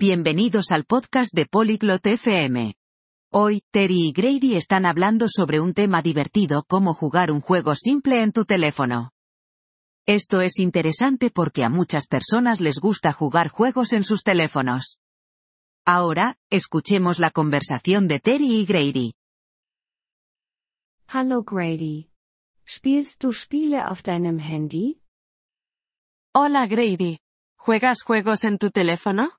Bienvenidos al podcast de Polyglot FM. Hoy, Terry y Grady están hablando sobre un tema divertido como jugar un juego simple en tu teléfono. Esto es interesante porque a muchas personas les gusta jugar juegos en sus teléfonos. Ahora, escuchemos la conversación de Terry y Grady. Hallo Grady. Spielst du Spiele auf deinem Handy? Hola Grady. ¿Juegas juegos en tu teléfono?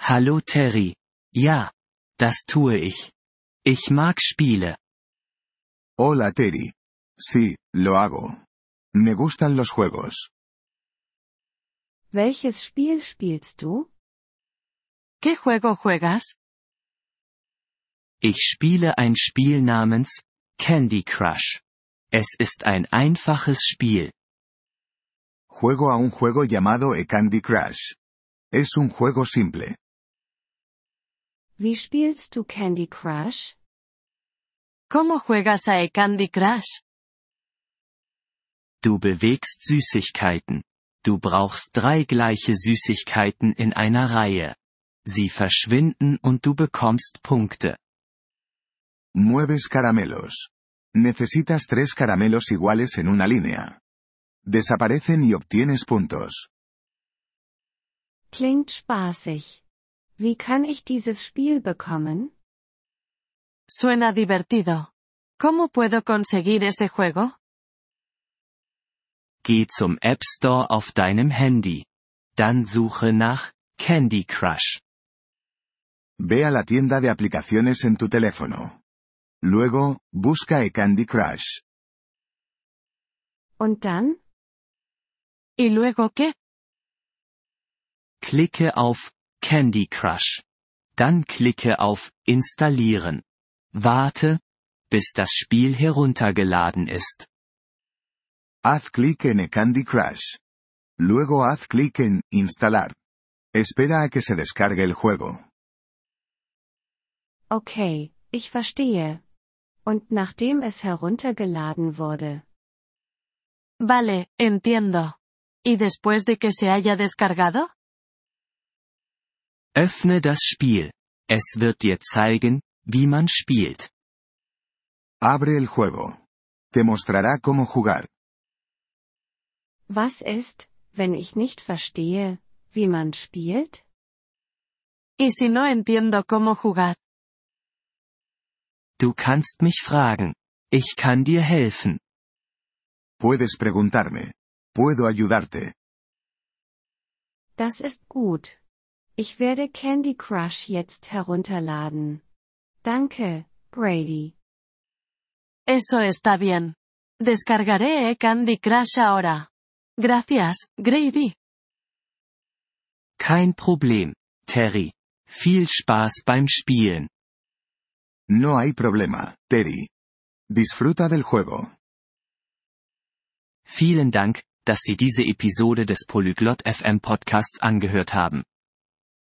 Hallo Terry. Ja, das tue ich. Ich mag Spiele. Hola Terry. Sí, lo hago. Me gustan los juegos. Welches Spiel spielst du? ¿Qué juego juegas? Ich spiele ein Spiel namens Candy Crush. Es ist ein einfaches Spiel. Juego a un juego llamado e Candy Crush. Es un juego simple. Wie spielst du Candy Crush? ¿Cómo juegas a e Candy Crush? Du bewegst Süßigkeiten. Du brauchst drei gleiche Süßigkeiten in einer Reihe. Sie verschwinden und du bekommst Punkte. Mueves caramelos. Necesitas tres caramelos iguales en una línea. Desaparecen y obtienes puntos. Klingt spaßig. Wie kann ich dieses Spiel bekommen? Suena divertido. ¿Cómo puedo conseguir ese juego? Geh zum App Store auf deinem Handy. Dann suche nach Candy Crush. Ve a la tienda de aplicaciones en tu teléfono. Luego, busca e Candy Crush. Und dann? ¿Y luego qué? Klicke auf Candy Crush. Dann klicke auf Installieren. Warte, bis das Spiel heruntergeladen ist. Haz clic en Candy Crush. Luego haz clic en Instalar. Espera a que se descargue el juego. Okay, ich verstehe. Und nachdem es heruntergeladen wurde. Vale, entiendo. ¿Y después de que se haya descargado? Öffne das Spiel. Es wird dir zeigen, wie man spielt. Abre el juego. Te mostrará cómo jugar. Was ist, wenn ich nicht verstehe, wie man spielt? ¿Y si no entiendo cómo jugar? Du kannst mich fragen. Ich kann dir helfen. Puedes preguntarme. Puedo ayudarte. Das ist gut. Ich werde Candy Crush jetzt herunterladen. Danke, Grady. Eso está bien. Descargaré e Candy Crush ahora. Gracias, Grady. Kein Problem, Terry. Viel Spaß beim Spielen. No hay problema, Terry. Disfruta del juego. Vielen Dank, dass Sie diese Episode des Polyglot FM Podcasts angehört haben.